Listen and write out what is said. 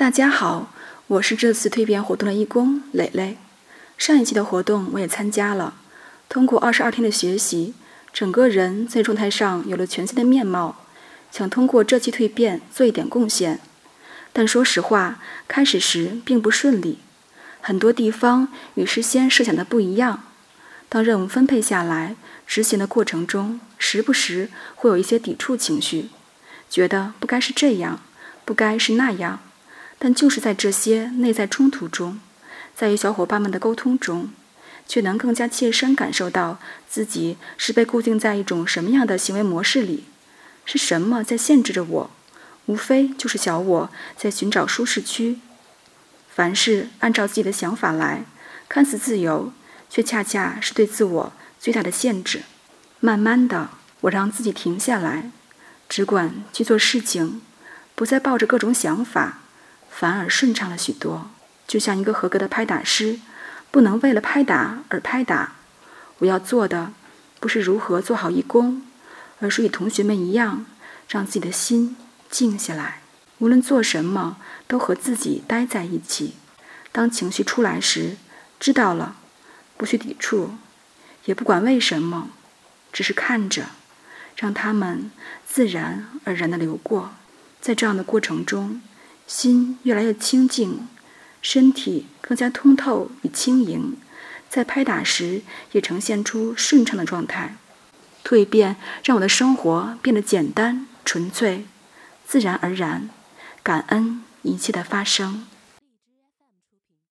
大家好，我是这次蜕变活动的义工蕾蕾。上一期的活动我也参加了，通过二十二天的学习，整个人在状态上有了全新的面貌。想通过这期蜕变做一点贡献，但说实话，开始时并不顺利，很多地方与事先设想的不一样。当任务分配下来，执行的过程中，时不时会有一些抵触情绪，觉得不该是这样，不该是那样。但就是在这些内在冲突中，在与小伙伴们的沟通中，却能更加切身感受到自己是被固定在一种什么样的行为模式里，是什么在限制着我？无非就是小我在寻找舒适区。凡事按照自己的想法来，看似自由，却恰恰是对自我最大的限制。慢慢的，我让自己停下来，只管去做事情，不再抱着各种想法。反而顺畅了许多，就像一个合格的拍打师，不能为了拍打而拍打。我要做的，不是如何做好义工，而是与同学们一样，让自己的心静下来。无论做什么，都和自己待在一起。当情绪出来时，知道了，不去抵触，也不管为什么，只是看着，让他们自然而然地流过。在这样的过程中。心越来越清静，身体更加通透与轻盈，在拍打时也呈现出顺畅的状态。蜕变让我的生活变得简单、纯粹、自然而然，感恩一切的发生。